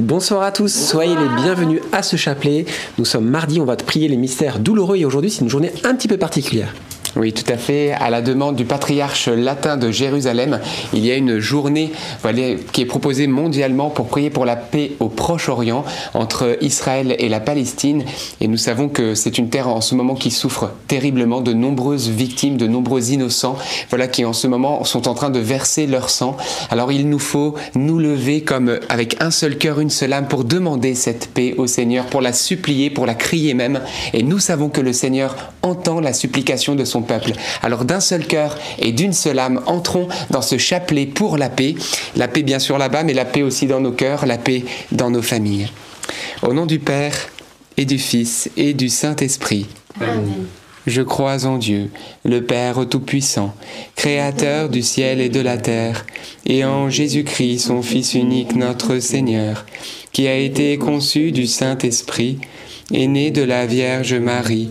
Bonsoir à tous, soyez les bienvenus à ce chapelet. Nous sommes mardi, on va prier les mystères douloureux et aujourd'hui c'est une journée un petit peu particulière. Oui, tout à fait. À la demande du patriarche latin de Jérusalem, il y a une journée qui est proposée mondialement pour prier pour la paix au Proche-Orient entre Israël et la Palestine. Et nous savons que c'est une terre en ce moment qui souffre terriblement de nombreuses victimes, de nombreux innocents, voilà, qui en ce moment sont en train de verser leur sang. Alors il nous faut nous lever comme avec un seul cœur, une seule âme pour demander cette paix au Seigneur, pour la supplier, pour la crier même. Et nous savons que le Seigneur entend la supplication de son peuple. Alors d'un seul cœur et d'une seule âme, entrons dans ce chapelet pour la paix. La paix bien sûr là-bas, mais la paix aussi dans nos cœurs, la paix dans nos familles. Au nom du Père et du Fils et du Saint-Esprit. Amen. Je crois en Dieu, le Père Tout-Puissant, Créateur du ciel et de la terre, et en Jésus-Christ, son Fils unique, notre Seigneur, qui a été conçu du Saint-Esprit, et né de la Vierge Marie,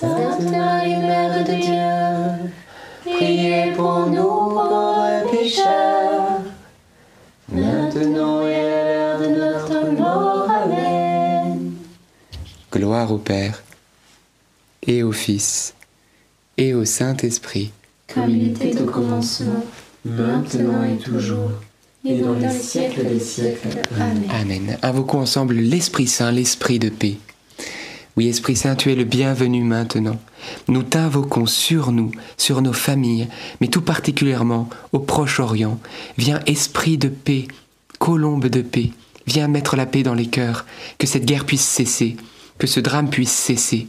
Sainte Marie, Mère de Dieu, priez pour nous pauvres pécheurs, maintenant et à l'heure de notre mort. Amen. Gloire au Père, et au Fils, et au Saint-Esprit. Comme il était au commencement, maintenant et toujours, et dans les siècles des siècles. Amen. Amen. Invoquons ensemble l'Esprit Saint, l'Esprit de paix. Oui, Esprit Saint, tu es le bienvenu maintenant. Nous t'invoquons sur nous, sur nos familles, mais tout particulièrement au Proche-Orient. Viens, Esprit de paix, colombe de paix, viens mettre la paix dans les cœurs, que cette guerre puisse cesser, que ce drame puisse cesser.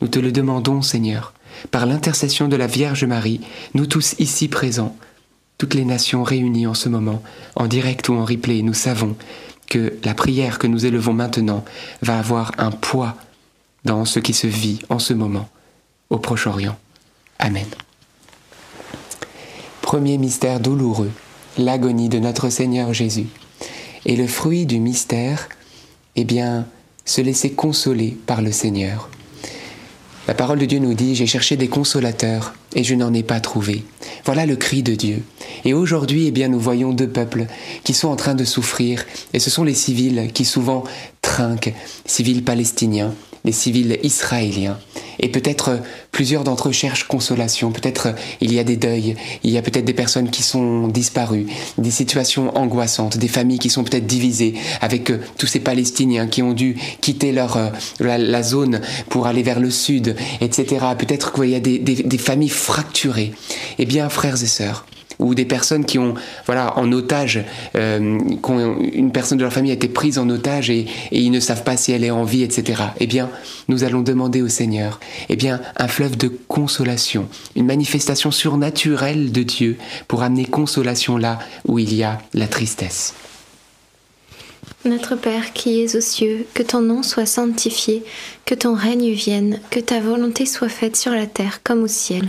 Nous te le demandons, Seigneur, par l'intercession de la Vierge Marie, nous tous ici présents, toutes les nations réunies en ce moment, en direct ou en replay, nous savons que la prière que nous élevons maintenant va avoir un poids dans ce qui se vit en ce moment au Proche-Orient. Amen. Premier mystère douloureux, l'agonie de notre Seigneur Jésus. Et le fruit du mystère, eh bien, se laisser consoler par le Seigneur. La parole de Dieu nous dit, j'ai cherché des consolateurs et je n'en ai pas trouvé. Voilà le cri de Dieu. Et aujourd'hui, eh bien, nous voyons deux peuples qui sont en train de souffrir, et ce sont les civils qui souvent trinquent, civils palestiniens, civils israéliens. Et peut-être plusieurs d'entre eux cherchent consolation, peut-être il y a des deuils, il y a peut-être des personnes qui sont disparues, des situations angoissantes, des familles qui sont peut-être divisées avec euh, tous ces Palestiniens qui ont dû quitter leur, euh, la, zone pour aller vers le sud, etc. Peut-être qu'il y a des, des familles fracturées. Eh bien, frères et sœurs, ou des personnes qui ont, voilà, en otage, euh, une personne de leur famille a été prise en otage et, et, ils ne savent pas si elle est en vie, etc. Eh bien, nous allons demander au Seigneur, eh bien, un fleuve de consolation, une manifestation surnaturelle de Dieu pour amener consolation là où il y a la tristesse. Notre Père qui es aux cieux, que ton nom soit sanctifié, que ton règne vienne, que ta volonté soit faite sur la terre comme au ciel.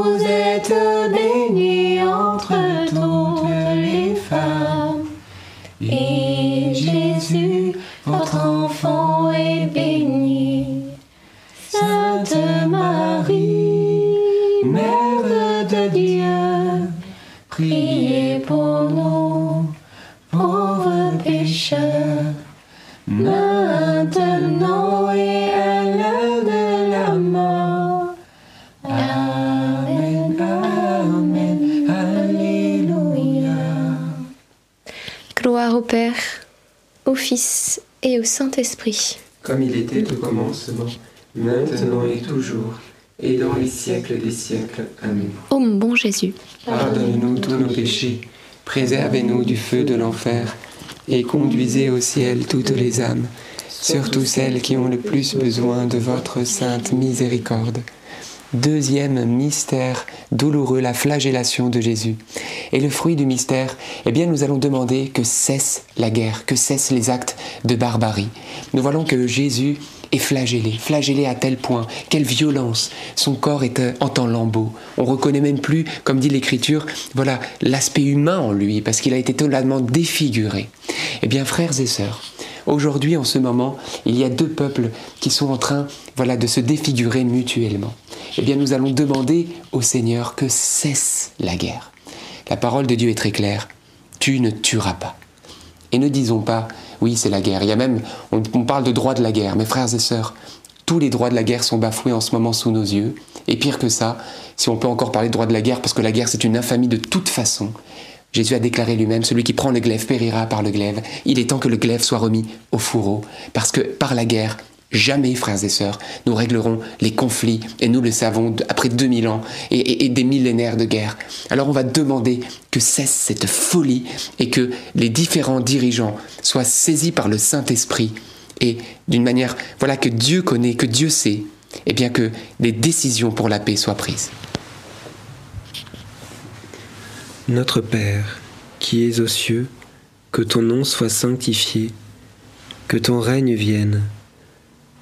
Vous êtes bénie Comme il était au commencement, maintenant et toujours, et dans les siècles des siècles. Amen. Ô mon bon Jésus, Pardonne-nous tous nos péchés, Préservez-nous du feu de l'enfer et conduisez au ciel toutes les âmes, surtout celles qui ont le plus besoin de votre sainte miséricorde. Deuxième mystère douloureux, la flagellation de Jésus. Et le fruit du mystère, eh bien nous allons demander que cesse la guerre, que cessent les actes de barbarie. Nous voyons que Jésus est flagellé, flagellé à tel point, quelle violence, son corps est euh, en temps lambeau. On reconnaît même plus, comme dit l'Écriture, voilà l'aspect humain en lui, parce qu'il a été totalement défiguré. Eh bien frères et sœurs, Aujourd'hui, en ce moment, il y a deux peuples qui sont en train, voilà, de se défigurer mutuellement. Eh bien, nous allons demander au Seigneur que cesse la guerre. La parole de Dieu est très claire. Tu ne tueras pas. Et ne disons pas, Oui, c'est la guerre. Il y a même, on, on parle de droit de la guerre. Mes frères et sœurs, tous les droits de la guerre sont bafoués en ce moment sous nos yeux. Et pire que ça, si on peut encore parler de droit de la guerre, parce que la guerre c'est une infamie de toute façon, Jésus a déclaré lui-même, celui qui prend le glaive périra par le glaive. Il est temps que le glaive soit remis au fourreau, parce que par la guerre, jamais, frères et sœurs, nous réglerons les conflits, et nous le savons après 2000 ans et, des millénaires de guerre. Alors on va demander que cesse cette folie et que les différents dirigeants soient saisis par le Saint-Esprit et d'une manière, voilà, que Dieu connaît, que Dieu sait, et bien que des décisions pour la paix soient prises. Notre Père, qui es aux cieux, que ton nom soit sanctifié, que ton règne vienne,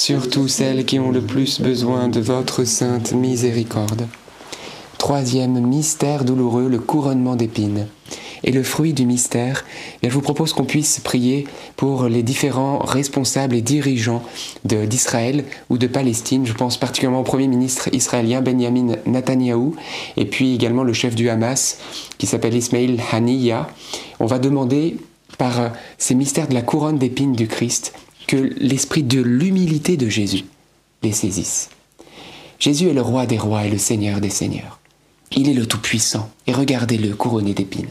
surtout celles qui ont le plus besoin de votre sainte miséricorde. Troisième mystère douloureux, le couronnement d'épines. Et le fruit du mystère, je vous propose qu'on puisse prier pour les différents responsables et dirigeants d'Israël ou de Palestine. Je pense particulièrement au Premier ministre israélien Benjamin Netanyahou et puis également le chef du Hamas qui s'appelle Ismail Haniyah. On va demander par ces mystères de la couronne d'épines du Christ que l'esprit de l'humilité de Jésus les saisisse. Jésus est le roi des rois et le seigneur des seigneurs. Il est le Tout-Puissant, et regardez-le couronné d'épines.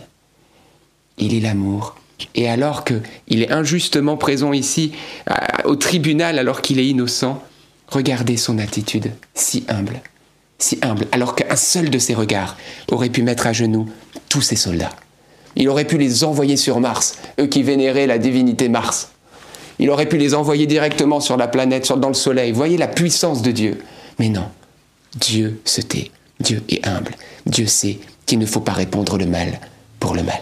Il est l'amour, et alors qu'il est injustement présent ici au tribunal alors qu'il est innocent, regardez son attitude si humble, si humble, alors qu'un seul de ses regards aurait pu mettre à genoux tous ses soldats. Il aurait pu les envoyer sur Mars, eux qui vénéraient la divinité Mars. Il aurait pu les envoyer directement sur la planète, dans le soleil. Voyez la puissance de Dieu. Mais non, Dieu se tait, Dieu est humble, Dieu sait qu'il ne faut pas répondre le mal pour le mal.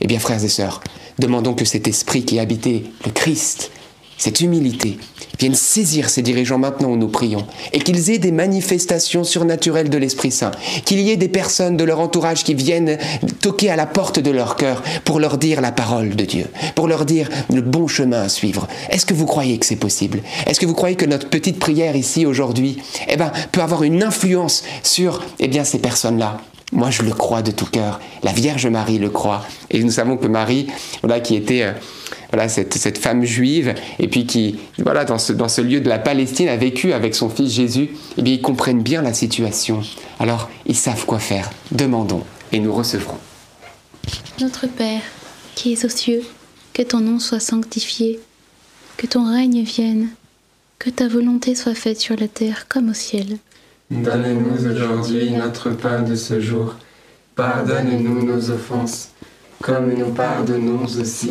Eh bien, frères et sœurs, demandons que cet esprit qui habitait le Christ, cette humilité, vienne saisir ces dirigeants maintenant où nous prions, et qu'ils aient des manifestations surnaturelles de l'Esprit Saint, qu'il y ait des personnes de leur entourage qui viennent toquer à la porte de leur cœur pour leur dire la parole de Dieu, pour leur dire le bon chemin à suivre. Est-ce que vous croyez que c'est possible? Est-ce que vous croyez que notre petite prière ici aujourd'hui, eh ben, peut avoir une influence sur, eh bien, ces personnes-là? Moi, je le crois de tout cœur. La Vierge Marie le croit. Et nous savons que Marie, voilà, qui était euh, voilà, cette, cette, femme juive, et puis qui, voilà, dans ce, dans ce lieu de la Palestine, a vécu avec son fils Jésus, eh bien, ils comprennent bien la situation. Alors, ils savent quoi faire. Demandons, et nous recevrons. Notre Père, qui es aux cieux, que ton nom soit sanctifié, que ton règne vienne, que ta volonté soit faite sur la terre comme au ciel. Donne-nous aujourd'hui notre pain de ce jour. Pardonne-nous nos offenses, comme nous pardonnons aussi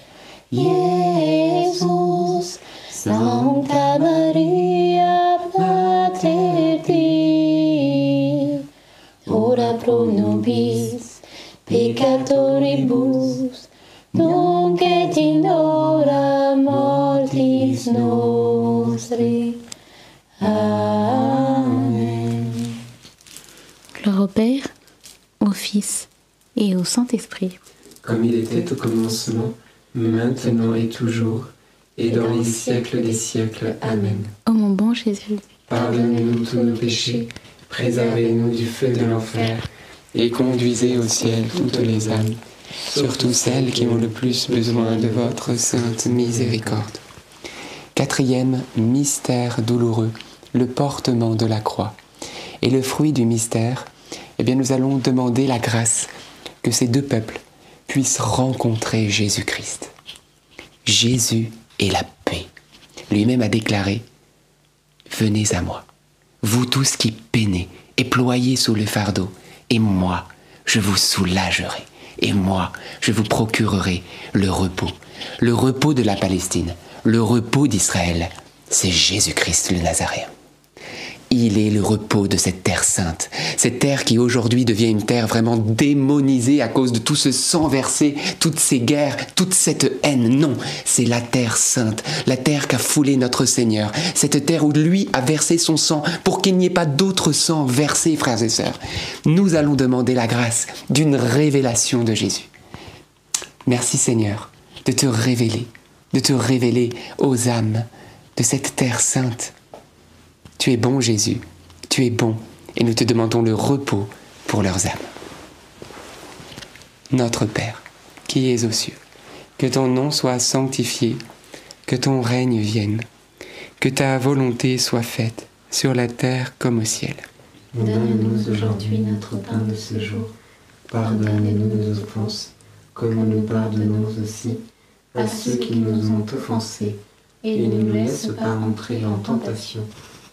Iesus. Sancta Maria, Mater Dei, ora pro nobis peccatoribus, nunc et in hora mortis nostri. Amen. Gloire au Père, au Fils et au Saint-Esprit. Comme il était au commencement, maintenant et toujours, et dans les siècles des siècles. Amen. Ô mon bon Jésus, Pardonnez-nous tous nos péchés, préservez-nous du feu de l'enfer, Et conduisez au ciel toutes les âmes, surtout celles qui ont le plus besoin de votre sainte miséricorde. Quatrième mystère douloureux, le portement de la croix. Et le fruit du mystère, eh bien nous allons demander la grâce que ces deux peuples puissent rencontrer Jésus-Christ. Jésus est la paix. Lui-même a déclaré, Venez à moi, vous tous qui peinez et ployez sous le fardeau, et moi, je vous soulagerai, et moi, je vous procurerai le repos, le repos de la Palestine, le repos d'Israël. C'est Jésus-Christ le Nazaréen. Il est le repos de cette terre sainte, cette terre qui aujourd'hui devient une terre vraiment démonisée à cause de tout ce sang versé, toutes ces guerres, toute cette haine. Non, c'est la terre sainte, la terre qu'a foulé notre Seigneur, cette terre où lui a versé son sang pour qu'il n'y ait pas d'autre sang versé, frères et sœurs. Nous allons demander la grâce d'une révélation de Jésus. Merci Seigneur de te révéler, de te révéler aux âmes de cette terre sainte. Tu es bon Jésus, tu es bon, et nous te demandons le repos pour leurs âmes. Notre Père, qui es aux cieux, que ton nom soit sanctifié, que ton règne vienne, que ta volonté soit faite sur la terre comme au ciel. Donne-nous aujourd'hui notre pain de ce jour. Pardonne-nous nos offenses, comme nous pardonnons aussi à ceux qui nous ont offensés. Et ne nous laisse pas entrer en tentation,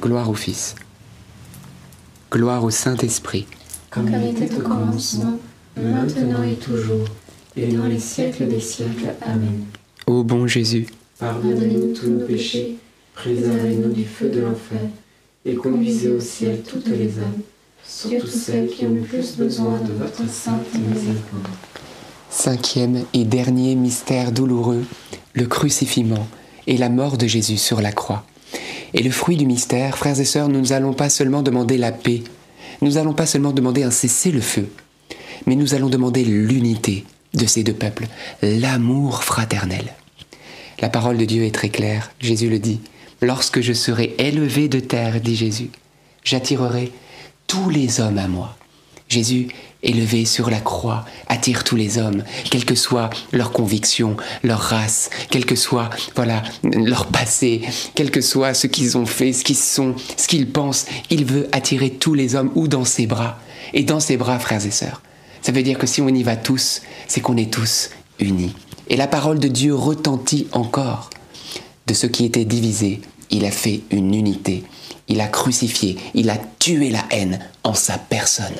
gloire au Fils, gloire au Saint-Esprit, Comme il était au commencement, maintenant et toujours, et dans les siècles des siècles. Amen. Ô bon Jésus, Pardonnez-nous tous nos péchés, préservez-nous du feu de l'enfer, et conduisez au ciel toutes les âmes, surtout celles qui ont le plus besoin de votre sainte miséricorde. Cinquième et dernier mystère douloureux, le crucifixion et la mort de Jésus sur la croix. Et le fruit du mystère, frères et sœurs, nous n'allons pas seulement demander la paix, nous n'allons pas seulement demander un cessez-le-feu, mais nous allons demander l'unité de ces deux peuples, l'amour fraternel. La parole de Dieu est très claire, Jésus le dit, lorsque je serai élevé de terre, dit Jésus, j'attirerai tous les hommes à moi. Jésus, élevé sur la croix, attire tous les hommes, quelle que soit leur conviction, leur race, quel que soit voilà leur passé, quel que soit ce qu'ils ont fait, ce qu'ils sont, ce qu'ils pensent. Il veut attirer tous les hommes ou dans ses bras. Et dans ses bras, frères et sœurs. Ça veut dire que si on y va tous, c'est qu'on est tous unis. Et la parole de Dieu retentit encore. De ce qui était divisé, il a fait une unité. Il a crucifié, il a tué la haine en sa personne.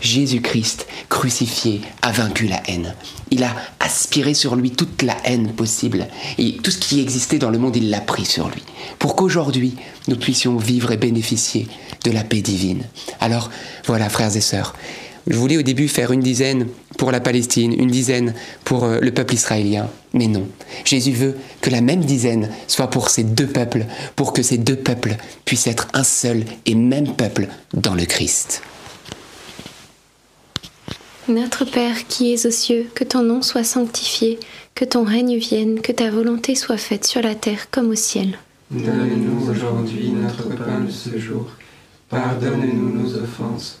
Jésus-Christ, crucifié, a vaincu la haine. Il a aspiré sur lui toute la haine possible. Et tout ce qui existait dans le monde, il l'a pris sur lui. Pour qu'aujourd'hui, nous puissions vivre et bénéficier de la paix divine. Alors, voilà, frères et sœurs, je voulais au début faire une dizaine pour la Palestine, une dizaine pour euh, le peuple israélien. Mais non, Jésus veut que la même dizaine soit pour ces deux peuples, pour que ces deux peuples puissent être un seul et même peuple dans le Christ. Notre Père qui es aux cieux, que ton nom soit sanctifié, que ton règne vienne, que ta volonté soit faite sur la terre comme au ciel. Donne-nous aujourd'hui notre pain de ce jour. Pardonne-nous nos offenses,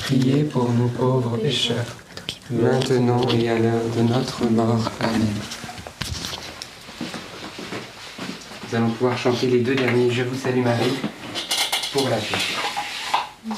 priez pour nous pauvres pécheurs, maintenant et à l'heure de notre mort. Amen. Nous allons pouvoir chanter les deux derniers Je vous salue Marie pour la paix.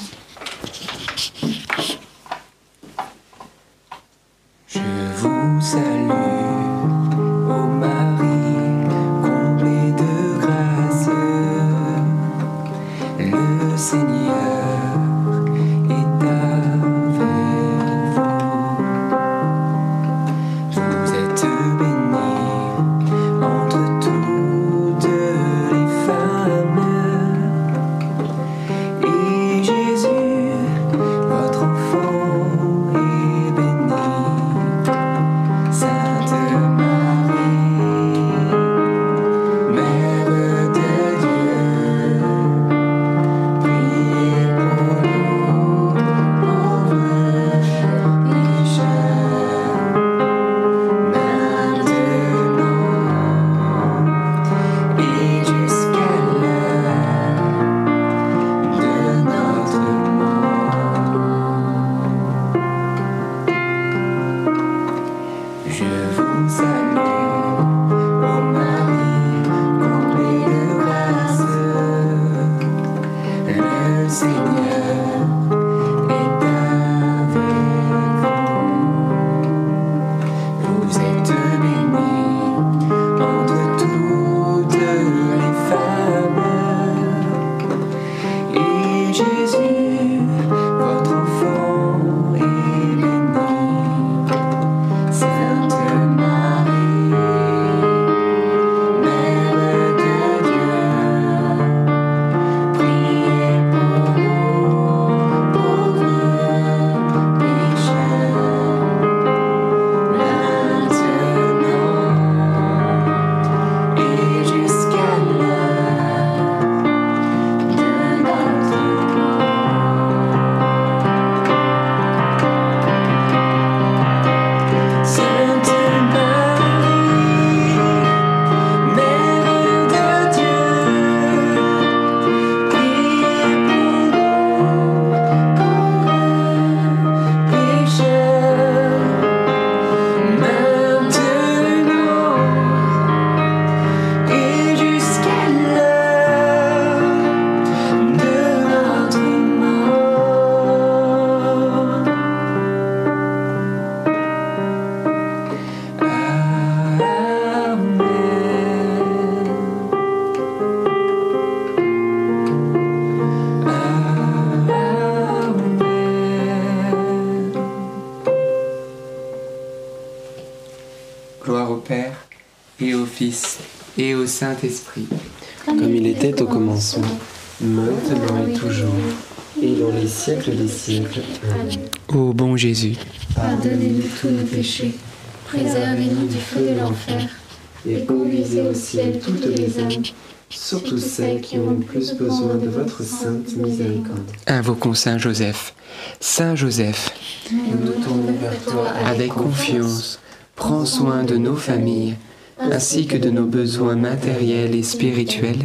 Maintenant et toujours, et dans les siècles des siècles. Amen. Ô bon Jésus, Pardonnez-nous tous nos péchés, préservez-nous du feu de l'enfer, et conduisez au ciel toutes les âmes, Surtout celles qui ont le plus besoin de votre sainte miséricorde. invoquons Saint Joseph. Saint Joseph, nous nous tournons vers toi avec confiance, prends soin de nos familles, ainsi que de nos besoins matériels et spirituels.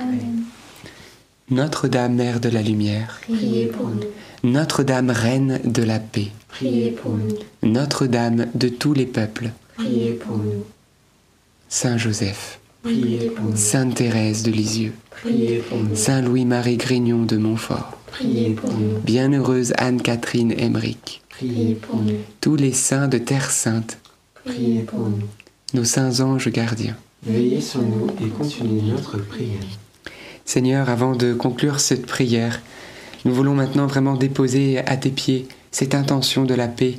Amen. Notre-Dame, Mère de la Lumière, Priez pour nous, Notre-Dame, Reine de la paix, priez pour nous, Notre-Dame de tous les peuples, priez pour nous, Saint Joseph, priez pour nous, Sainte Thérèse de Lisieux, priez pour nous, Saint Louis-Marie Grignon de Montfort, priez pour nous, Bienheureuse Anne-Catherine Emmerich, priez pour nous, tous les saints de Terre Sainte, priez pour nous. nos saints anges gardiens. Veillez sur nous et continuez notre prière. Seigneur, avant de conclure cette prière, nous voulons maintenant vraiment déposer à tes pieds cette intention de la paix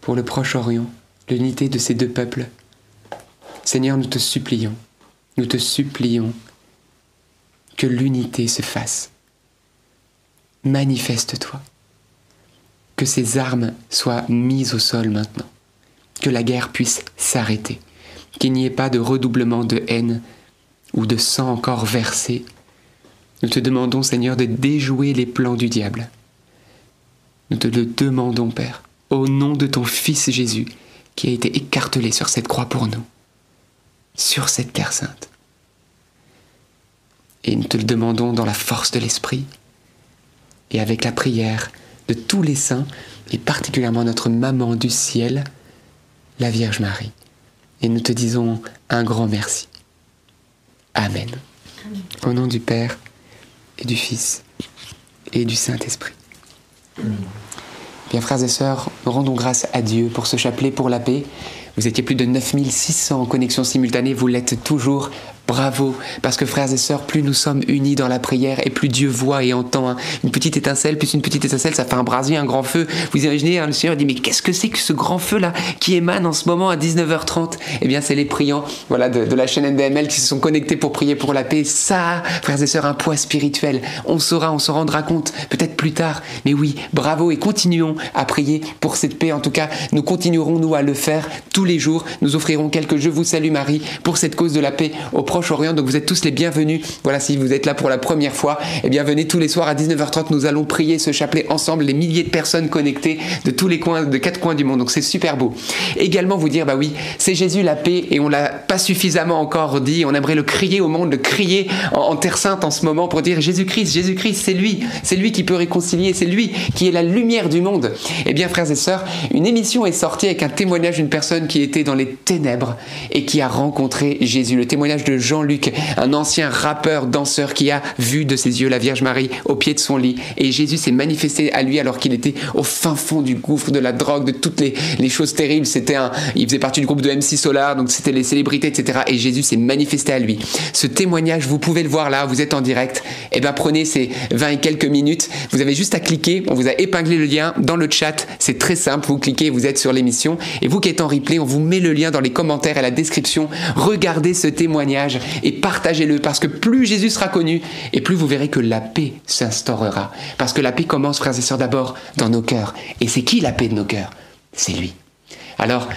pour le Proche-Orient, l'unité de ces deux peuples. Seigneur, nous te supplions, nous te supplions que l'unité se fasse. Manifeste-toi. Que ces armes soient mises au sol maintenant. Que la guerre puisse s'arrêter. Qu'il n'y ait pas de redoublement de haine ou de sang encore versé. Nous te demandons, Seigneur, de déjouer les plans du diable. Nous te le demandons, Père, au nom de ton Fils Jésus, qui a été écartelé sur cette croix pour nous, sur cette terre sainte. Et nous te le demandons dans la force de l'Esprit et avec la prière de tous les saints, et particulièrement notre maman du ciel, la Vierge Marie. Et nous te disons un grand merci. Amen. Au nom du Père et du Fils et du Saint-Esprit. Bien frères et sœurs, rendons grâce à Dieu pour ce chapelet pour la paix. Vous étiez plus de 9600 en connexion simultanée, vous l'êtes toujours. Bravo, parce que frères et sœurs, plus nous sommes unis dans la prière et plus Dieu voit et entend. Hein. Une petite étincelle, plus une petite étincelle, ça fait un brasier, un grand feu. Vous imaginez, hein, le Seigneur dit, mais qu'est-ce que c'est que ce grand feu-là qui émane en ce moment à 19h30 Eh bien, c'est les priants voilà, de, la chaîne NDML qui se sont connectés pour prier pour la paix. Ça, frères et sœurs, un poids spirituel. On saura, on s'en rendra compte, peut-être plus tard. Mais oui, bravo et continuons à prier pour cette paix. En tout cas, nous continuerons, nous, à le faire tous les jours. Nous offrirons quelques Je vous salue Marie pour cette cause de la paix au Proche-Orient. Donc vous êtes tous les bienvenus. Voilà, si vous êtes là pour la première fois, eh venez tous les soirs à 19h30. Nous allons prier ce chapelet ensemble, les milliers de personnes connectées de tous les coins, de quatre coins du monde. Donc c'est super beau. Également vous dire, bah oui, c'est Jésus la paix et on l'a pas suffisamment encore dit. On aimerait le crier au monde, le crier en, Terre Sainte en ce moment pour dire Jésus-Christ, Jésus-Christ, c'est lui, c'est lui qui peut réconcilier, c'est lui qui est la lumière du monde. Eh bien, frères et sœurs, une émission est sortie avec un témoignage d'une personne qui était dans les ténèbres et qui a rencontré Jésus. Le témoignage de Jean-Luc, un ancien rappeur, danseur qui a vu de ses yeux la Vierge Marie au pied de son lit. Et Jésus s'est manifesté à lui alors qu'il était au fin fond du gouffre de la drogue, de toutes les, choses terribles. C'était un, il faisait partie du groupe de MC Solar, donc c'était les célébrités, etc. Et Jésus s'est manifesté à lui. Ce témoignage, vous pouvez le voir là, vous êtes en direct. Eh bien prenez ces 20 et quelques minutes. Vous avez juste à cliquer. On vous a épinglé le lien dans le chat. C'est très simple. Vous cliquez, vous êtes sur l'émission. Et vous qui êtes en replay, on vous met le lien dans les commentaires et la description. Regardez ce témoignage et partagez-le parce que plus Jésus sera connu et plus vous verrez que la paix s'instaurera. Parce que la paix commence, frères et sœurs, d'abord dans nos cœurs. Et c'est qui la paix de nos cœurs? C'est lui. Alors,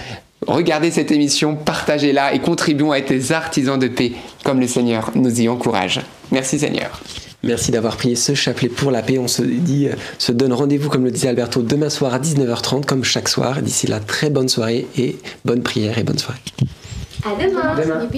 regardez cette émission, partagez-la et contribuons à être des artisans de paix comme le Seigneur nous y encourage. Merci Seigneur. Merci d'avoir prié ce chapelet pour la paix. On se dit, euh, se donne rendez-vous, comme le disait Alberto, demain soir à 19h30, comme chaque soir. D'ici là, très bonne soirée et bonne prière et bonne soirée. À demain. demain.